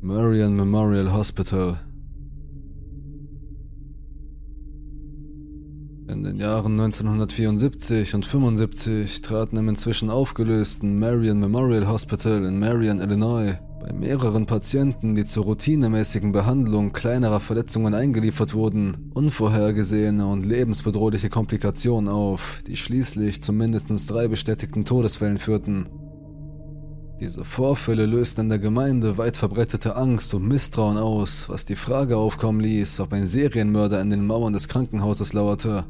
Marion Memorial Hospital. In den Jahren 1974 und 75 traten im inzwischen aufgelösten Marion Memorial Hospital in Marion, Illinois, bei mehreren Patienten, die zur routinemäßigen Behandlung kleinerer Verletzungen eingeliefert wurden, unvorhergesehene und lebensbedrohliche Komplikationen auf, die schließlich zu mindestens drei bestätigten Todesfällen führten. Diese Vorfälle lösten in der Gemeinde weit verbreitete Angst und Misstrauen aus, was die Frage aufkommen ließ, ob ein Serienmörder in den Mauern des Krankenhauses lauerte.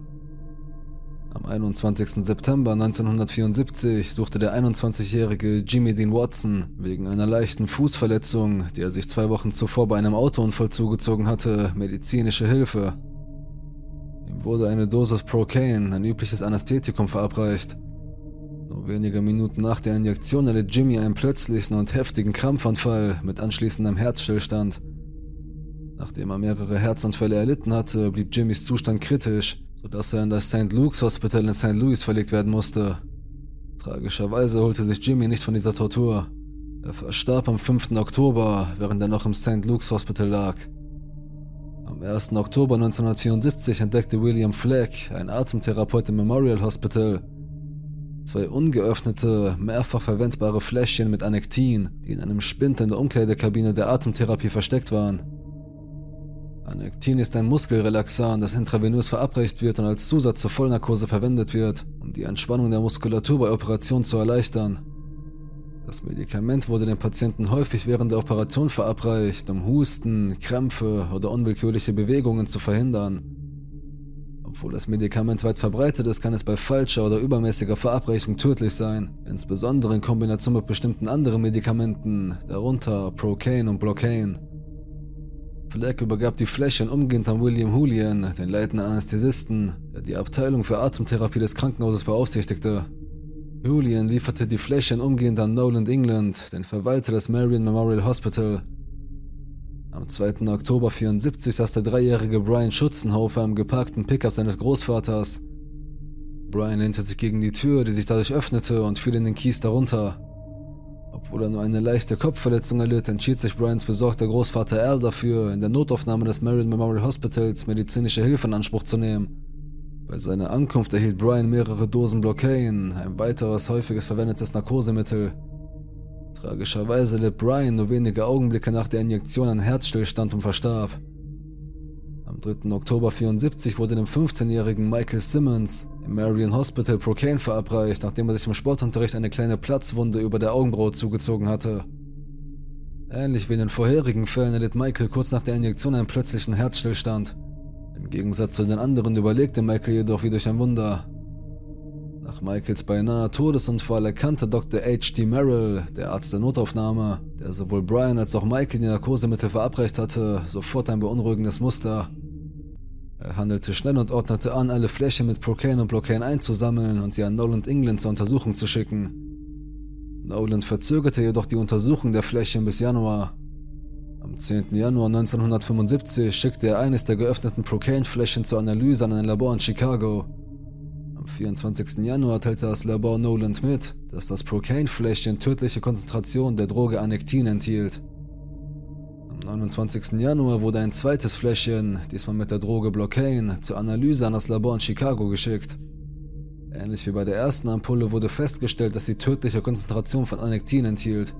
Am 21. September 1974 suchte der 21-jährige Jimmy Dean Watson wegen einer leichten Fußverletzung, die er sich zwei Wochen zuvor bei einem Autounfall zugezogen hatte, medizinische Hilfe. Ihm wurde eine Dosis Procaine, ein übliches Anästhetikum, verabreicht. Nur wenige Minuten nach der Injektion erlitt Jimmy einen plötzlichen und heftigen Krampfanfall mit anschließendem Herzstillstand. Nachdem er mehrere Herzanfälle erlitten hatte, blieb Jimmys Zustand kritisch, sodass er in das St. Luke's Hospital in St. Louis verlegt werden musste. Tragischerweise holte sich Jimmy nicht von dieser Tortur. Er verstarb am 5. Oktober, während er noch im St. Luke's Hospital lag. Am 1. Oktober 1974 entdeckte William Fleck, ein Atemtherapeut im Memorial Hospital, Zwei ungeöffnete, mehrfach verwendbare Fläschchen mit Anektin, die in einem Spind in der Umkleidekabine der Atemtherapie versteckt waren. Anektin ist ein Muskelrelaxan, das intravenös verabreicht wird und als Zusatz zur Vollnarkose verwendet wird, um die Entspannung der Muskulatur bei Operationen zu erleichtern. Das Medikament wurde den Patienten häufig während der Operation verabreicht, um Husten, Krämpfe oder unwillkürliche Bewegungen zu verhindern. Obwohl das Medikament weit verbreitet ist, kann es bei falscher oder übermäßiger Verabreichung tödlich sein, insbesondere in Kombination mit bestimmten anderen Medikamenten, darunter Procaine und Blocaine. Fleck übergab die Fläschchen umgehend an William Julian, den leitenden Anästhesisten, der die Abteilung für Atemtherapie des Krankenhauses beaufsichtigte. Julian lieferte die Fläschchen umgehend an Noland England, den Verwalter des Marion Memorial Hospital, am 2. Oktober 74 saß der dreijährige Brian Schutzenhofer im geparkten Pickup seines Großvaters. Brian lehnte sich gegen die Tür, die sich dadurch öffnete, und fiel in den Kies darunter. Obwohl er nur eine leichte Kopfverletzung erlitt, entschied sich Brians besorgter Großvater Al dafür, in der Notaufnahme des Marion Memorial Hospitals medizinische Hilfe in Anspruch zu nehmen. Bei seiner Ankunft erhielt Brian mehrere Dosen Blocaine, ein weiteres häufiges verwendetes Narkosemittel. Tragischerweise litt Brian nur wenige Augenblicke nach der Injektion an Herzstillstand und verstarb. Am 3. Oktober 74 wurde dem 15-jährigen Michael Simmons im Marion Hospital Procaine verabreicht, nachdem er sich im Sportunterricht eine kleine Platzwunde über der Augenbraue zugezogen hatte. Ähnlich wie in den vorherigen Fällen erlitt Michael kurz nach der Injektion einen plötzlichen Herzstillstand. Im Gegensatz zu den anderen überlegte Michael jedoch wie durch ein Wunder. Nach Michaels beinahe Todesunfall erkannte Dr. H.D. Merrill, der Arzt der Notaufnahme, der sowohl Brian als auch Michael die Narkosemittel verabreicht hatte, sofort ein beunruhigendes Muster. Er handelte schnell und ordnete an, alle Fläschchen mit Procaine und Blocaine einzusammeln und sie an Noland England zur Untersuchung zu schicken. Noland verzögerte jedoch die Untersuchung der Fläschchen bis Januar. Am 10. Januar 1975 schickte er eines der geöffneten Procaine-Fläschchen zur Analyse an ein Labor in Chicago. 24. Januar teilte das Labor Noland mit, dass das Procaine-Fläschchen tödliche Konzentration der Droge Anektin enthielt. Am 29. Januar wurde ein zweites Fläschchen, diesmal mit der Droge Blocaine, zur Analyse an das Labor in Chicago geschickt. Ähnlich wie bei der ersten Ampulle wurde festgestellt, dass sie tödliche Konzentration von Anektin enthielt.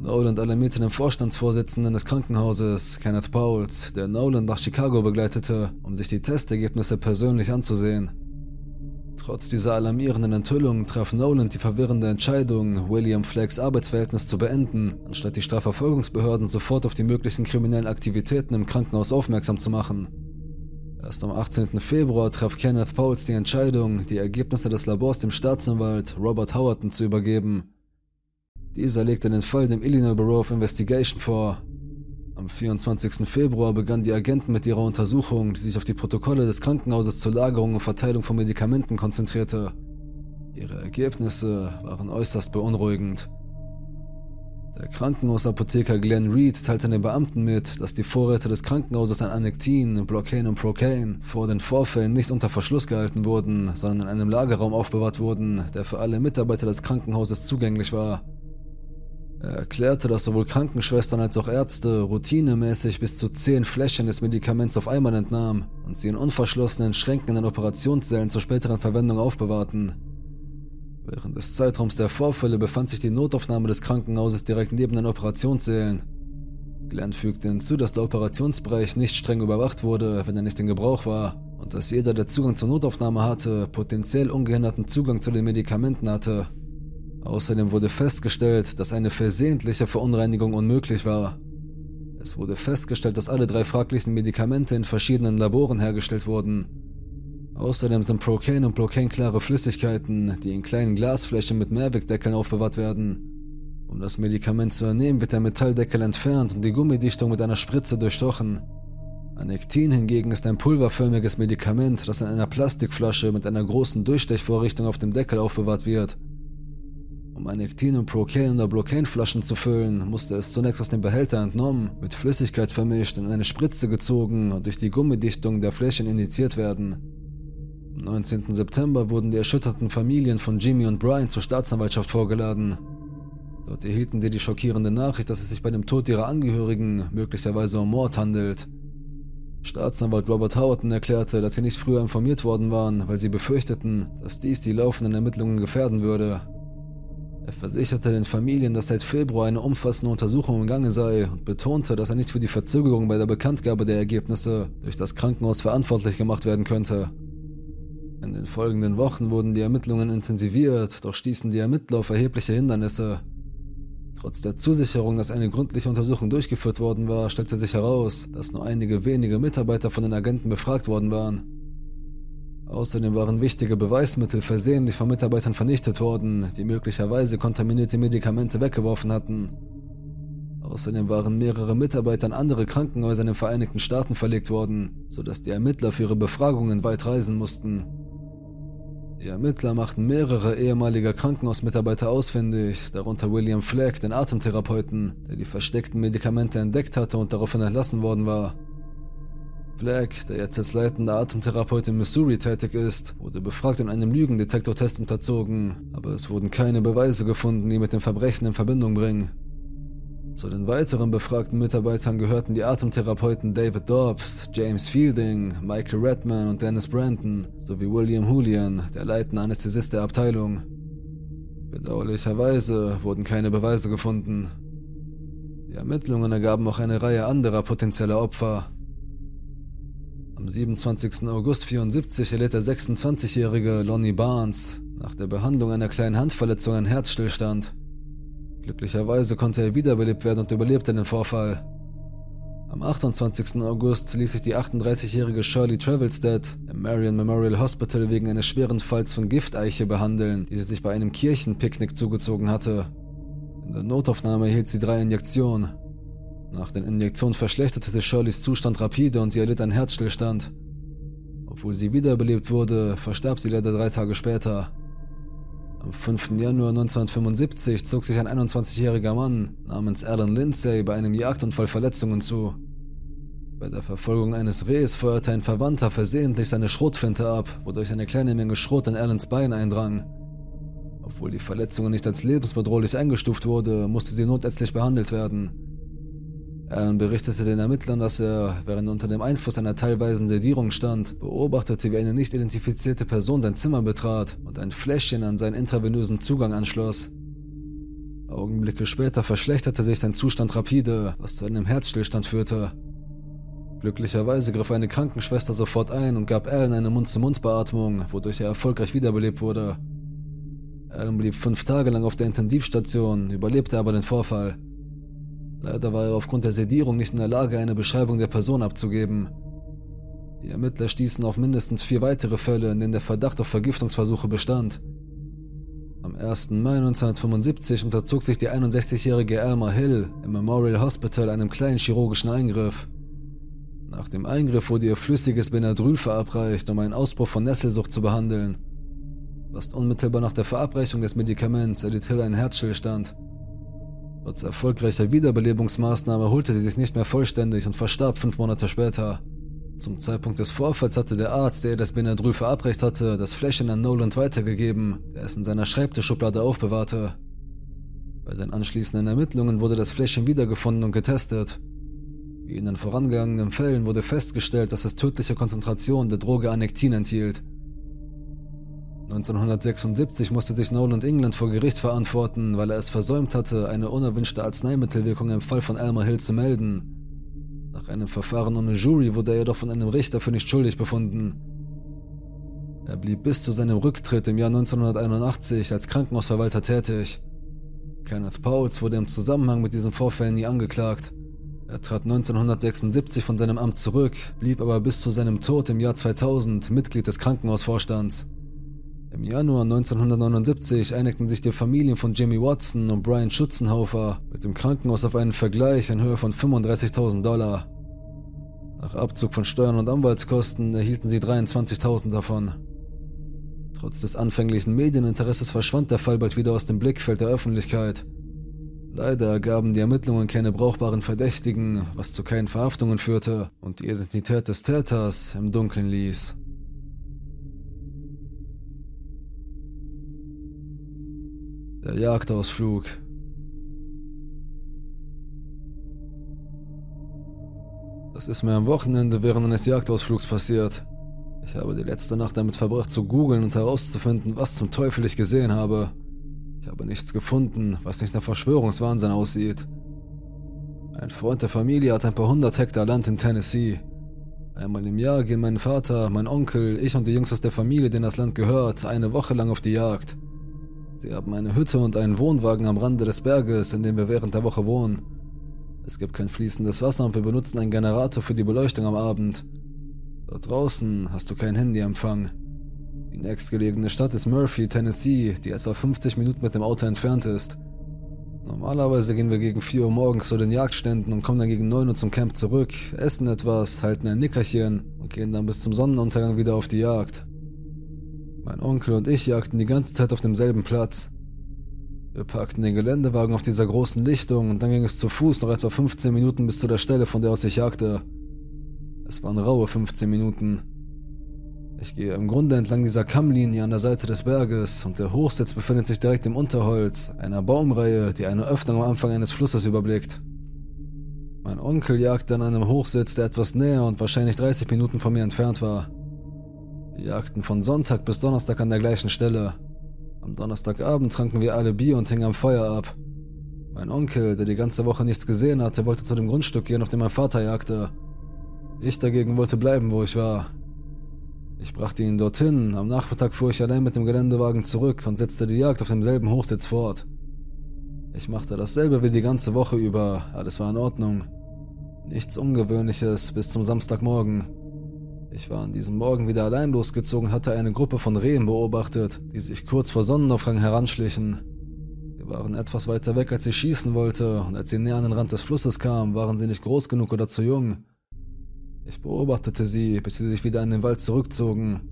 Noland alarmierte den Vorstandsvorsitzenden des Krankenhauses, Kenneth Pauls, der Noland nach Chicago begleitete, um sich die Testergebnisse persönlich anzusehen. Trotz dieser alarmierenden Enthüllung traf Nolan die verwirrende Entscheidung, William Flaggs Arbeitsverhältnis zu beenden, anstatt die Strafverfolgungsbehörden sofort auf die möglichen kriminellen Aktivitäten im Krankenhaus aufmerksam zu machen. Erst am 18. Februar traf Kenneth Pauls die Entscheidung, die Ergebnisse des Labors dem Staatsanwalt Robert Howerton zu übergeben. Dieser legte den Fall dem Illinois Bureau of Investigation vor, am 24. Februar begannen die Agenten mit ihrer Untersuchung, die sich auf die Protokolle des Krankenhauses zur Lagerung und Verteilung von Medikamenten konzentrierte. Ihre Ergebnisse waren äußerst beunruhigend. Der Krankenhausapotheker Glenn Reed teilte den Beamten mit, dass die Vorräte des Krankenhauses an Anektin, Blocaine und Procaine vor den Vorfällen nicht unter Verschluss gehalten wurden, sondern in einem Lagerraum aufbewahrt wurden, der für alle Mitarbeiter des Krankenhauses zugänglich war. Er erklärte, dass sowohl Krankenschwestern als auch Ärzte routinemäßig bis zu zehn Fläschchen des Medikaments auf einmal entnahmen und sie in unverschlossenen Schränken in den Operationssälen zur späteren Verwendung aufbewahrten. Während des Zeitraums der Vorfälle befand sich die Notaufnahme des Krankenhauses direkt neben den Operationssälen. Glenn fügte hinzu, dass der Operationsbereich nicht streng überwacht wurde, wenn er nicht in Gebrauch war, und dass jeder, der Zugang zur Notaufnahme hatte, potenziell ungehinderten Zugang zu den Medikamenten hatte. Außerdem wurde festgestellt, dass eine versehentliche Verunreinigung unmöglich war. Es wurde festgestellt, dass alle drei fraglichen Medikamente in verschiedenen Laboren hergestellt wurden. Außerdem sind Procaine und Blocaine klare Flüssigkeiten, die in kleinen Glasflächen mit Mehrwegdeckeln aufbewahrt werden. Um das Medikament zu ernehmen, wird der Metalldeckel entfernt und die Gummidichtung mit einer Spritze durchstochen. Anektin hingegen ist ein pulverförmiges Medikament, das in einer Plastikflasche mit einer großen Durchstechvorrichtung auf dem Deckel aufbewahrt wird. Um Anektin und Procaine oder Blocaine-Flaschen zu füllen, musste es zunächst aus dem Behälter entnommen, mit Flüssigkeit vermischt, in eine Spritze gezogen und durch die Gummidichtung der Fläschchen injiziert werden. Am 19. September wurden die erschütterten Familien von Jimmy und Brian zur Staatsanwaltschaft vorgeladen. Dort erhielten sie die schockierende Nachricht, dass es sich bei dem Tod ihrer Angehörigen möglicherweise um Mord handelt. Staatsanwalt Robert Howerton erklärte, dass sie nicht früher informiert worden waren, weil sie befürchteten, dass dies die laufenden Ermittlungen gefährden würde. Er versicherte den Familien, dass seit Februar eine umfassende Untersuchung im Gange sei und betonte, dass er nicht für die Verzögerung bei der Bekanntgabe der Ergebnisse durch das Krankenhaus verantwortlich gemacht werden könnte. In den folgenden Wochen wurden die Ermittlungen intensiviert, doch stießen die Ermittler auf erhebliche Hindernisse. Trotz der Zusicherung, dass eine gründliche Untersuchung durchgeführt worden war, stellte sich heraus, dass nur einige wenige Mitarbeiter von den Agenten befragt worden waren. Außerdem waren wichtige Beweismittel versehentlich von Mitarbeitern vernichtet worden, die möglicherweise kontaminierte Medikamente weggeworfen hatten. Außerdem waren mehrere Mitarbeiter an andere Krankenhäuser in den Vereinigten Staaten verlegt worden, sodass die Ermittler für ihre Befragungen weit reisen mussten. Die Ermittler machten mehrere ehemalige Krankenhausmitarbeiter ausfindig, darunter William Flagg, den Atemtherapeuten, der die versteckten Medikamente entdeckt hatte und daraufhin entlassen worden war. Black, der jetzt als leitender Atemtherapeut in Missouri tätig ist, wurde befragt und einem Lügendetektortest unterzogen, aber es wurden keine Beweise gefunden, die mit dem Verbrechen in Verbindung bringen. Zu den weiteren befragten Mitarbeitern gehörten die Atemtherapeuten David Dobbs, James Fielding, Michael Redman und Dennis Brandon sowie William Julian, der leitende Anästhesist der Abteilung. Bedauerlicherweise wurden keine Beweise gefunden. Die Ermittlungen ergaben auch eine Reihe anderer potenzieller Opfer, am 27. August 1974 erlitt der 26-jährige Lonnie Barnes nach der Behandlung einer kleinen Handverletzung einen Herzstillstand. Glücklicherweise konnte er wiederbelebt werden und überlebte den Vorfall. Am 28. August ließ sich die 38-jährige Shirley Travelstead im Marion Memorial Hospital wegen eines schweren Falls von Gifteiche behandeln, die sie sich bei einem Kirchenpicknick zugezogen hatte. In der Notaufnahme erhielt sie drei Injektionen. Nach den Injektionen verschlechterte sich Shirleys Zustand rapide und sie erlitt einen Herzstillstand. Obwohl sie wiederbelebt wurde, verstarb sie leider drei Tage später. Am 5. Januar 1975 zog sich ein 21-jähriger Mann namens Alan Lindsay bei einem Jagdunfall Verletzungen zu. Bei der Verfolgung eines Rehs feuerte ein Verwandter versehentlich seine Schrotflinte ab, wodurch eine kleine Menge Schrot in Alans Bein eindrang. Obwohl die Verletzung nicht als lebensbedrohlich eingestuft wurde, musste sie notärztlich behandelt werden. Allen berichtete den Ermittlern, dass er, während er unter dem Einfluss einer teilweisen Sedierung stand, beobachtete, wie eine nicht identifizierte Person sein Zimmer betrat und ein Fläschchen an seinen intravenösen Zugang anschloss. Augenblicke später verschlechterte sich sein Zustand rapide, was zu einem Herzstillstand führte. Glücklicherweise griff eine Krankenschwester sofort ein und gab Alan eine Mund-zu-Mund-Beatmung, wodurch er erfolgreich wiederbelebt wurde. Alan blieb fünf Tage lang auf der Intensivstation, überlebte aber den Vorfall. Leider war er aufgrund der Sedierung nicht in der Lage, eine Beschreibung der Person abzugeben. Die Ermittler stießen auf mindestens vier weitere Fälle, in denen der Verdacht auf Vergiftungsversuche bestand. Am 1. Mai 1975 unterzog sich die 61-jährige Elma Hill im Memorial Hospital einem kleinen chirurgischen Eingriff. Nach dem Eingriff wurde ihr flüssiges Benadryl verabreicht, um einen Ausbruch von Nesselsucht zu behandeln. Fast unmittelbar nach der Verabreichung des Medikaments erlitt Hill einen Herzstillstand. Trotz erfolgreicher Wiederbelebungsmaßnahme holte sie sich nicht mehr vollständig und verstarb fünf Monate später. Zum Zeitpunkt des Vorfalls hatte der Arzt, der ihr das Benadryl verabreicht hatte, das Fläschchen an Noland weitergegeben, der es in seiner Schreibtischschublade aufbewahrte. Bei den anschließenden Ermittlungen wurde das Fläschchen wiedergefunden und getestet. Wie in den vorangegangenen Fällen wurde festgestellt, dass es tödliche Konzentrationen der Droge Anektin enthielt. 1976 musste sich Nolan England vor Gericht verantworten, weil er es versäumt hatte, eine unerwünschte Arzneimittelwirkung im Fall von Elmer Hill zu melden. Nach einem Verfahren ohne Jury wurde er jedoch von einem Richter für nicht schuldig befunden. Er blieb bis zu seinem Rücktritt im Jahr 1981 als Krankenhausverwalter tätig. Kenneth Pauls wurde im Zusammenhang mit diesen Vorfällen nie angeklagt. Er trat 1976 von seinem Amt zurück, blieb aber bis zu seinem Tod im Jahr 2000 Mitglied des Krankenhausvorstands. Im Januar 1979 einigten sich die Familien von Jimmy Watson und Brian Schutzenhofer mit dem Krankenhaus auf einen Vergleich in Höhe von 35.000 Dollar. Nach Abzug von Steuern und Anwaltskosten erhielten sie 23.000 davon. Trotz des anfänglichen Medieninteresses verschwand der Fall bald wieder aus dem Blickfeld der Öffentlichkeit. Leider ergaben die Ermittlungen keine brauchbaren Verdächtigen, was zu keinen Verhaftungen führte und die Identität des Täters im Dunkeln ließ. Der Jagdausflug. Das ist mir am Wochenende während eines Jagdausflugs passiert. Ich habe die letzte Nacht damit verbracht zu googeln und herauszufinden, was zum Teufel ich gesehen habe. Ich habe nichts gefunden, was nicht nach Verschwörungswahnsinn aussieht. Ein Freund der Familie hat ein paar hundert Hektar Land in Tennessee. Einmal im Jahr gehen mein Vater, mein Onkel, ich und die Jungs aus der Familie, denen das Land gehört, eine Woche lang auf die Jagd. Sie haben eine Hütte und einen Wohnwagen am Rande des Berges, in dem wir während der Woche wohnen. Es gibt kein fließendes Wasser und wir benutzen einen Generator für die Beleuchtung am Abend. Dort draußen hast du kein Handyempfang. Die nächstgelegene Stadt ist Murphy, Tennessee, die etwa 50 Minuten mit dem Auto entfernt ist. Normalerweise gehen wir gegen 4 Uhr morgens zu den Jagdständen und kommen dann gegen 9 Uhr zum Camp zurück, essen etwas, halten ein Nickerchen und gehen dann bis zum Sonnenuntergang wieder auf die Jagd. Mein Onkel und ich jagten die ganze Zeit auf demselben Platz. Wir parkten den Geländewagen auf dieser großen Lichtung und dann ging es zu Fuß noch etwa 15 Minuten bis zu der Stelle, von der aus ich jagte. Es waren raue 15 Minuten. Ich gehe im Grunde entlang dieser Kammlinie an der Seite des Berges und der Hochsitz befindet sich direkt im Unterholz, einer Baumreihe, die eine Öffnung am Anfang eines Flusses überblickt. Mein Onkel jagte an einem Hochsitz, der etwas näher und wahrscheinlich 30 Minuten von mir entfernt war. Jagten von Sonntag bis Donnerstag an der gleichen Stelle. Am Donnerstagabend tranken wir alle Bier und hingen am Feuer ab. Mein Onkel, der die ganze Woche nichts gesehen hatte, wollte zu dem Grundstück gehen, auf dem mein Vater jagte. Ich dagegen wollte bleiben, wo ich war. Ich brachte ihn dorthin, am Nachmittag fuhr ich allein mit dem Geländewagen zurück und setzte die Jagd auf demselben Hochsitz fort. Ich machte dasselbe wie die ganze Woche über, alles war in Ordnung. Nichts Ungewöhnliches bis zum Samstagmorgen. Ich war an diesem Morgen wieder allein losgezogen, hatte eine Gruppe von Rehen beobachtet, die sich kurz vor Sonnenaufgang heranschlichen. Sie waren etwas weiter weg, als ich schießen wollte, und als sie näher an den Rand des Flusses kamen, waren sie nicht groß genug oder zu jung. Ich beobachtete sie, bis sie sich wieder in den Wald zurückzogen.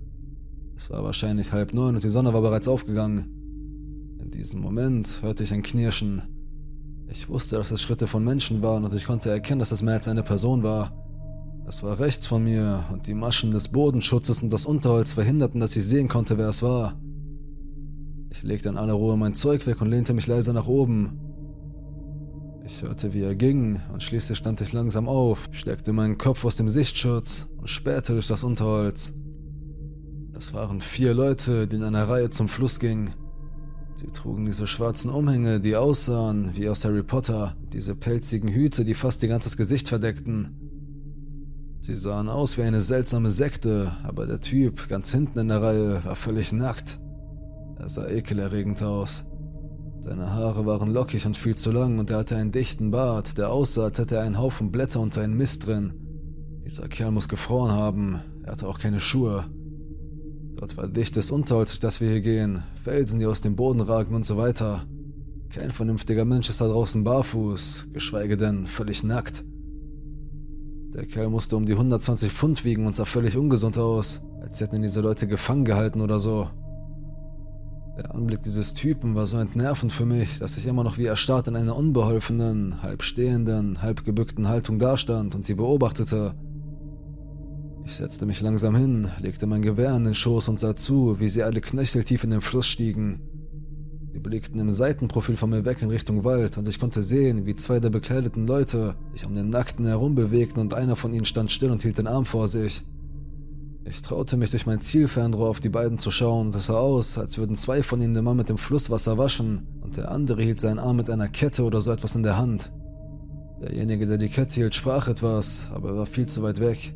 Es war wahrscheinlich halb neun und die Sonne war bereits aufgegangen. In diesem Moment hörte ich ein Knirschen. Ich wusste, dass es Schritte von Menschen waren und ich konnte erkennen, dass es mehr als eine Person war. Es war rechts von mir und die Maschen des Bodenschutzes und das Unterholz verhinderten, dass ich sehen konnte, wer es war. Ich legte in aller Ruhe mein Zeug weg und lehnte mich leise nach oben. Ich hörte, wie er ging, und schließlich stand ich langsam auf, steckte meinen Kopf aus dem Sichtschutz und spähte durch das Unterholz. Es waren vier Leute, die in einer Reihe zum Fluss gingen. Sie trugen diese schwarzen Umhänge, die aussahen wie aus Harry Potter, diese pelzigen Hüte, die fast ihr ganzes Gesicht verdeckten. Sie sahen aus wie eine seltsame Sekte, aber der Typ ganz hinten in der Reihe war völlig nackt. Er sah ekelerregend aus. Seine Haare waren lockig und viel zu lang und er hatte einen dichten Bart, der aussah, als hätte er einen Haufen Blätter und einen Mist drin. Dieser Kerl muss gefroren haben, er hatte auch keine Schuhe. Dort war dichtes Unterholz, durch das wir hier gehen, Felsen, die aus dem Boden ragen und so weiter. Kein vernünftiger Mensch ist da draußen barfuß, geschweige denn völlig nackt. Der Kerl musste um die 120 Pfund wiegen und sah völlig ungesund aus, als hätten ihn diese Leute gefangen gehalten oder so. Der Anblick dieses Typen war so entnervend für mich, dass ich immer noch wie erstarrt in einer unbeholfenen, halb stehenden, halb gebückten Haltung dastand und sie beobachtete. Ich setzte mich langsam hin, legte mein Gewehr in den Schoß und sah zu, wie sie alle knöcheltief in den Fluss stiegen. Die blickten im Seitenprofil von mir weg in Richtung Wald und ich konnte sehen, wie zwei der bekleideten Leute sich um den Nackten herum bewegten und einer von ihnen stand still und hielt den Arm vor sich. Ich traute mich durch mein Zielfernrohr auf die beiden zu schauen und es sah aus, als würden zwei von ihnen den Mann mit dem Flusswasser waschen und der andere hielt seinen Arm mit einer Kette oder so etwas in der Hand. Derjenige, der die Kette hielt, sprach etwas, aber er war viel zu weit weg.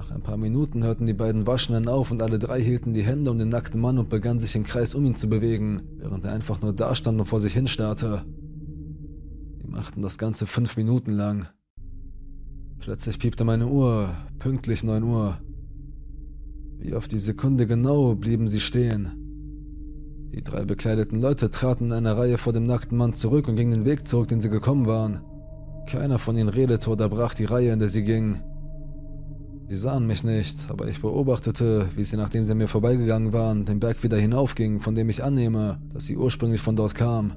Nach ein paar Minuten hörten die beiden Waschenden auf und alle drei hielten die Hände um den nackten Mann und begannen sich im Kreis um ihn zu bewegen, während er einfach nur dastand und vor sich hinstarrte. Die machten das Ganze fünf Minuten lang. Plötzlich piepte meine Uhr, pünktlich neun Uhr. Wie auf die Sekunde genau blieben sie stehen. Die drei bekleideten Leute traten in einer Reihe vor dem nackten Mann zurück und gingen den Weg zurück, den sie gekommen waren. Keiner von ihnen redete oder brach die Reihe, in der sie gingen. Sie sahen mich nicht, aber ich beobachtete, wie sie, nachdem sie mir vorbeigegangen waren, den Berg wieder hinaufgingen, von dem ich annehme, dass sie ursprünglich von dort kam.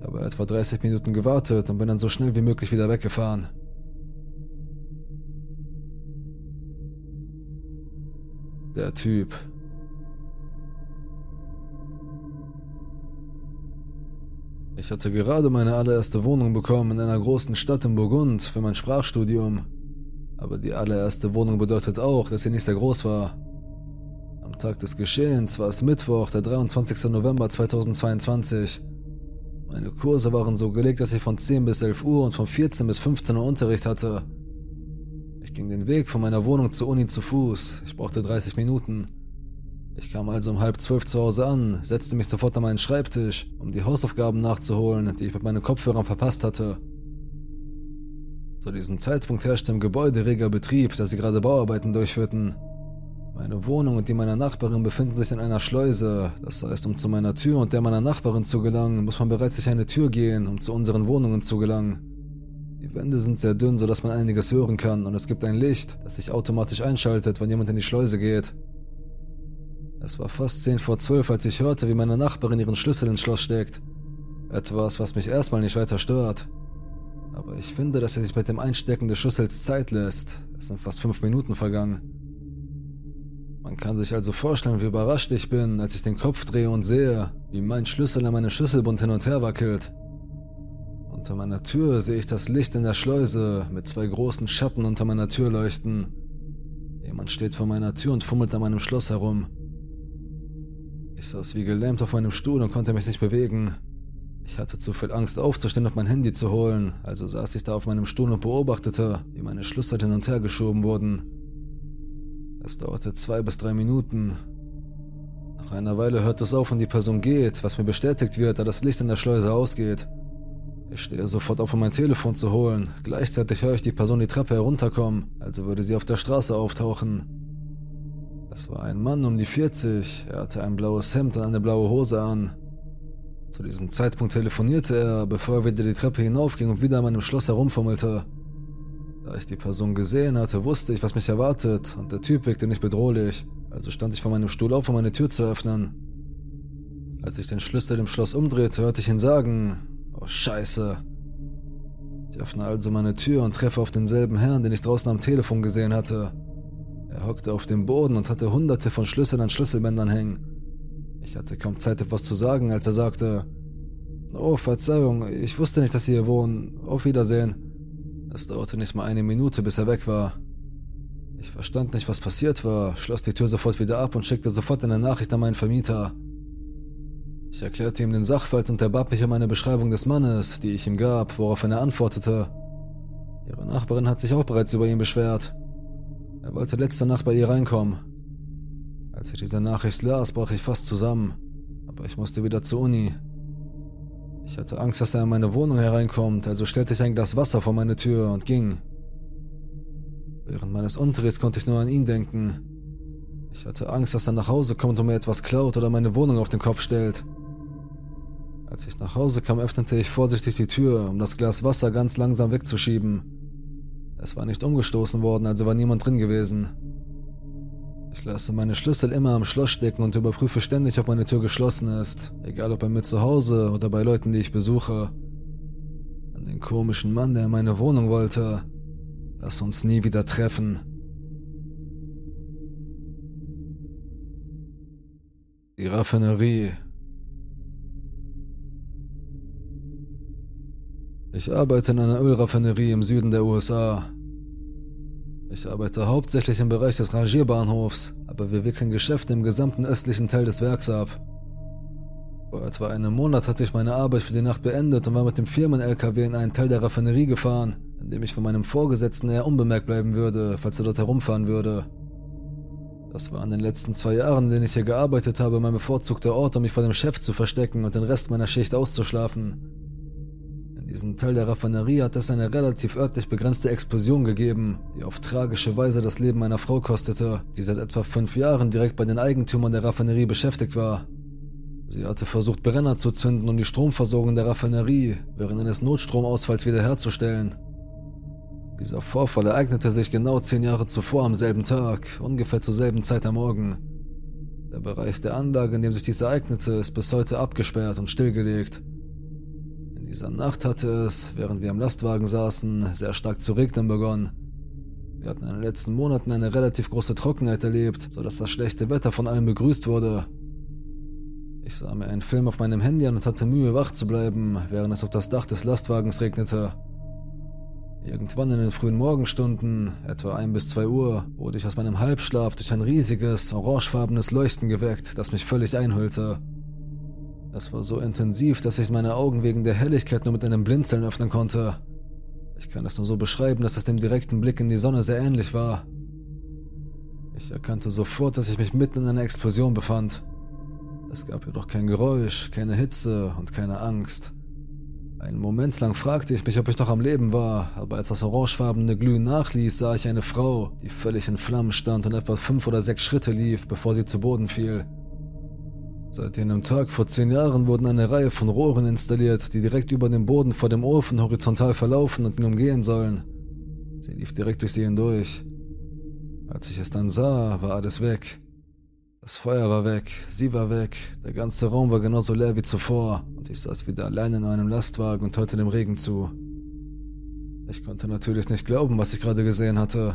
Ich habe etwa 30 Minuten gewartet und bin dann so schnell wie möglich wieder weggefahren. Der Typ. Ich hatte gerade meine allererste Wohnung bekommen in einer großen Stadt in Burgund für mein Sprachstudium aber die allererste Wohnung bedeutet auch, dass sie nicht sehr groß war. Am Tag des Geschehens war es Mittwoch, der 23. November 2022. Meine Kurse waren so gelegt, dass ich von 10 bis 11 Uhr und von 14 bis 15 Uhr Unterricht hatte. Ich ging den Weg von meiner Wohnung zur Uni zu Fuß. Ich brauchte 30 Minuten. Ich kam also um halb zwölf zu Hause an, setzte mich sofort an meinen Schreibtisch, um die Hausaufgaben nachzuholen, die ich mit meinen Kopfhörern verpasst hatte. Zu diesem Zeitpunkt herrschte im Gebäude reger Betrieb, da sie gerade Bauarbeiten durchführten. Meine Wohnung und die meiner Nachbarin befinden sich in einer Schleuse. Das heißt, um zu meiner Tür und der meiner Nachbarin zu gelangen, muss man bereits durch eine Tür gehen, um zu unseren Wohnungen zu gelangen. Die Wände sind sehr dünn, sodass man einiges hören kann und es gibt ein Licht, das sich automatisch einschaltet, wenn jemand in die Schleuse geht. Es war fast 10 vor 12, als ich hörte, wie meine Nachbarin ihren Schlüssel ins Schloss steckt. Etwas, was mich erstmal nicht weiter stört. Aber ich finde, dass er sich mit dem Einstecken des Schlüssels Zeit lässt. Es sind fast fünf Minuten vergangen. Man kann sich also vorstellen, wie überrascht ich bin, als ich den Kopf drehe und sehe, wie mein Schlüssel an meinem Schlüsselbund hin und her wackelt. Unter meiner Tür sehe ich das Licht in der Schleuse mit zwei großen Schatten unter meiner Tür leuchten. Jemand steht vor meiner Tür und fummelt an meinem Schloss herum. Ich saß wie gelähmt auf meinem Stuhl und konnte mich nicht bewegen. Ich hatte zu viel Angst aufzustehen und mein Handy zu holen, also saß ich da auf meinem Stuhl und beobachtete, wie meine Schlüssel hin und her geschoben wurden. Es dauerte zwei bis drei Minuten. Nach einer Weile hört es auf und die Person geht, was mir bestätigt wird, da das Licht in der Schleuse ausgeht. Ich stehe sofort auf, um mein Telefon zu holen. Gleichzeitig höre ich die Person die Treppe herunterkommen, also würde sie auf der Straße auftauchen. Es war ein Mann um die 40, er hatte ein blaues Hemd und eine blaue Hose an. Zu diesem Zeitpunkt telefonierte er, bevor er wieder die Treppe hinaufging und wieder an meinem Schloss herumfummelte. Da ich die Person gesehen hatte, wusste ich, was mich erwartet, und der Typ wirkte nicht bedrohlich, also stand ich von meinem Stuhl auf, um meine Tür zu öffnen. Als ich den Schlüssel im Schloss umdrehte, hörte ich ihn sagen, oh Scheiße. Ich öffne also meine Tür und treffe auf denselben Herrn, den ich draußen am Telefon gesehen hatte. Er hockte auf dem Boden und hatte hunderte von Schlüsseln an Schlüsselbändern hängen. Ich hatte kaum Zeit, etwas zu sagen, als er sagte, Oh, Verzeihung, ich wusste nicht, dass Sie hier wohnen. Auf Wiedersehen. Es dauerte nicht mal eine Minute, bis er weg war. Ich verstand nicht, was passiert war, schloss die Tür sofort wieder ab und schickte sofort eine Nachricht an meinen Vermieter. Ich erklärte ihm den Sachverhalt und er bat mich um eine Beschreibung des Mannes, die ich ihm gab, woraufhin er antwortete. Ihre Nachbarin hat sich auch bereits über ihn beschwert. Er wollte letzte Nacht bei ihr reinkommen. Als ich diese Nachricht las, brach ich fast zusammen, aber ich musste wieder zur Uni. Ich hatte Angst, dass er in meine Wohnung hereinkommt, also stellte ich ein Glas Wasser vor meine Tür und ging. Während meines Unterrichts konnte ich nur an ihn denken. Ich hatte Angst, dass er nach Hause kommt und mir etwas klaut oder meine Wohnung auf den Kopf stellt. Als ich nach Hause kam, öffnete ich vorsichtig die Tür, um das Glas Wasser ganz langsam wegzuschieben. Es war nicht umgestoßen worden, also war niemand drin gewesen. Ich lasse meine Schlüssel immer am Schloss stecken und überprüfe ständig, ob meine Tür geschlossen ist, egal ob bei mir zu Hause oder bei Leuten, die ich besuche. An den komischen Mann, der in meine Wohnung wollte. Lass uns nie wieder treffen. Die Raffinerie. Ich arbeite in einer Ölraffinerie im Süden der USA. Ich arbeite hauptsächlich im Bereich des Rangierbahnhofs, aber wir wickeln Geschäfte im gesamten östlichen Teil des Werks ab. Vor etwa einem Monat hatte ich meine Arbeit für die Nacht beendet und war mit dem Firmen-LKW in einen Teil der Raffinerie gefahren, in dem ich von meinem Vorgesetzten eher unbemerkt bleiben würde, falls er dort herumfahren würde. Das war in den letzten zwei Jahren, in denen ich hier gearbeitet habe, mein bevorzugter Ort, um mich vor dem Chef zu verstecken und den Rest meiner Schicht auszuschlafen. Diesem Teil der Raffinerie hat es eine relativ örtlich begrenzte Explosion gegeben, die auf tragische Weise das Leben meiner Frau kostete, die seit etwa fünf Jahren direkt bei den Eigentümern der Raffinerie beschäftigt war. Sie hatte versucht, Brenner zu zünden, um die Stromversorgung der Raffinerie während eines Notstromausfalls wiederherzustellen. Dieser Vorfall ereignete sich genau zehn Jahre zuvor am selben Tag, ungefähr zur selben Zeit am Morgen. Der Bereich der Anlage, in dem sich dies ereignete, ist bis heute abgesperrt und stillgelegt. In dieser Nacht hatte es, während wir im Lastwagen saßen, sehr stark zu regnen begonnen. Wir hatten in den letzten Monaten eine relativ große Trockenheit erlebt, sodass das schlechte Wetter von allen begrüßt wurde ich sah mir einen Film auf meinem Handy an und hatte Mühe, wach zu bleiben, während es auf das Dach des Lastwagens regnete. Irgendwann in den frühen Morgenstunden, etwa 1 bis 2 Uhr, wurde ich aus meinem Halbschlaf durch ein riesiges, orangefarbenes Leuchten geweckt, das mich völlig einhüllte. Es war so intensiv, dass ich meine Augen wegen der Helligkeit nur mit einem Blinzeln öffnen konnte. Ich kann es nur so beschreiben, dass es dem direkten Blick in die Sonne sehr ähnlich war. Ich erkannte sofort, dass ich mich mitten in einer Explosion befand. Es gab jedoch kein Geräusch, keine Hitze und keine Angst. Einen Moment lang fragte ich mich, ob ich noch am Leben war, aber als das orangefarbene Glühen nachließ, sah ich eine Frau, die völlig in Flammen stand und etwa fünf oder sechs Schritte lief, bevor sie zu Boden fiel. Seit jenem Tag vor zehn Jahren wurden eine Reihe von Rohren installiert, die direkt über dem Boden vor dem Ofen horizontal verlaufen und ihn umgehen sollen. Sie lief direkt durch sie hindurch. Als ich es dann sah, war alles weg. Das Feuer war weg, sie war weg, der ganze Raum war genauso leer wie zuvor und ich saß wieder allein in einem Lastwagen und hörte dem Regen zu. Ich konnte natürlich nicht glauben, was ich gerade gesehen hatte.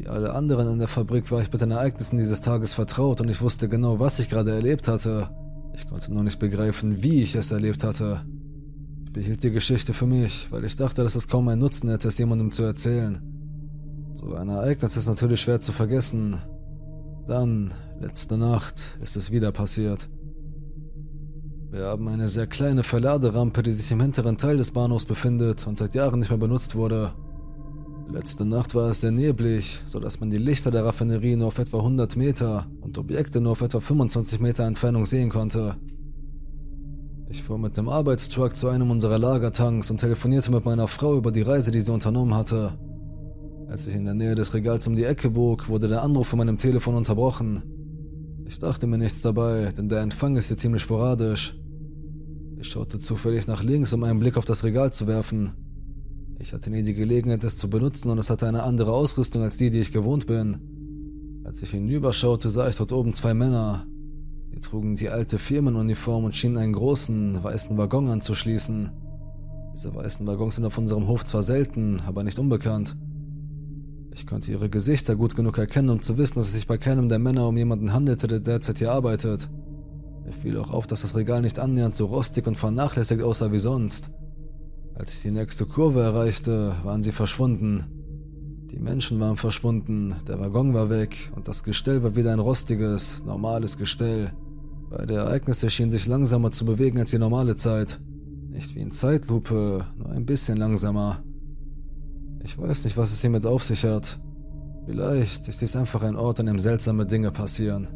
Wie alle anderen in der Fabrik war ich mit den Ereignissen dieses Tages vertraut und ich wusste genau, was ich gerade erlebt hatte. Ich konnte nur nicht begreifen, wie ich es erlebt hatte. Ich behielt die Geschichte für mich, weil ich dachte, dass es kaum einen Nutzen hätte, es jemandem zu erzählen. So ein Ereignis ist natürlich schwer zu vergessen, dann, letzte Nacht, ist es wieder passiert. Wir haben eine sehr kleine Verladerampe, die sich im hinteren Teil des Bahnhofs befindet und seit Jahren nicht mehr benutzt wurde. Letzte Nacht war es sehr neblig, sodass man die Lichter der Raffinerie nur auf etwa 100 Meter und Objekte nur auf etwa 25 Meter Entfernung sehen konnte. Ich fuhr mit dem Arbeitstruck zu einem unserer Lagertanks und telefonierte mit meiner Frau über die Reise, die sie unternommen hatte. Als ich in der Nähe des Regals um die Ecke bog, wurde der Anruf von meinem Telefon unterbrochen. Ich dachte mir nichts dabei, denn der Empfang ist hier ziemlich sporadisch. Ich schaute zufällig nach links, um einen Blick auf das Regal zu werfen. Ich hatte nie die Gelegenheit, es zu benutzen und es hatte eine andere Ausrüstung als die, die ich gewohnt bin. Als ich hinüberschaute, sah ich dort oben zwei Männer. Sie trugen die alte Firmenuniform und schienen einen großen, weißen Waggon anzuschließen. Diese weißen Waggons sind auf unserem Hof zwar selten, aber nicht unbekannt. Ich konnte ihre Gesichter gut genug erkennen, um zu wissen, dass es sich bei keinem der Männer um jemanden handelte, der derzeit hier arbeitet. Mir fiel auch auf, dass das Regal nicht annähernd so rostig und vernachlässigt aussah wie sonst. Als ich die nächste Kurve erreichte, waren sie verschwunden. Die Menschen waren verschwunden, der Waggon war weg und das Gestell war wieder ein rostiges, normales Gestell. Beide Ereignisse schienen sich langsamer zu bewegen als die normale Zeit. Nicht wie in Zeitlupe, nur ein bisschen langsamer. Ich weiß nicht, was es hiermit auf sich hat. Vielleicht ist dies einfach ein Ort, an dem seltsame Dinge passieren.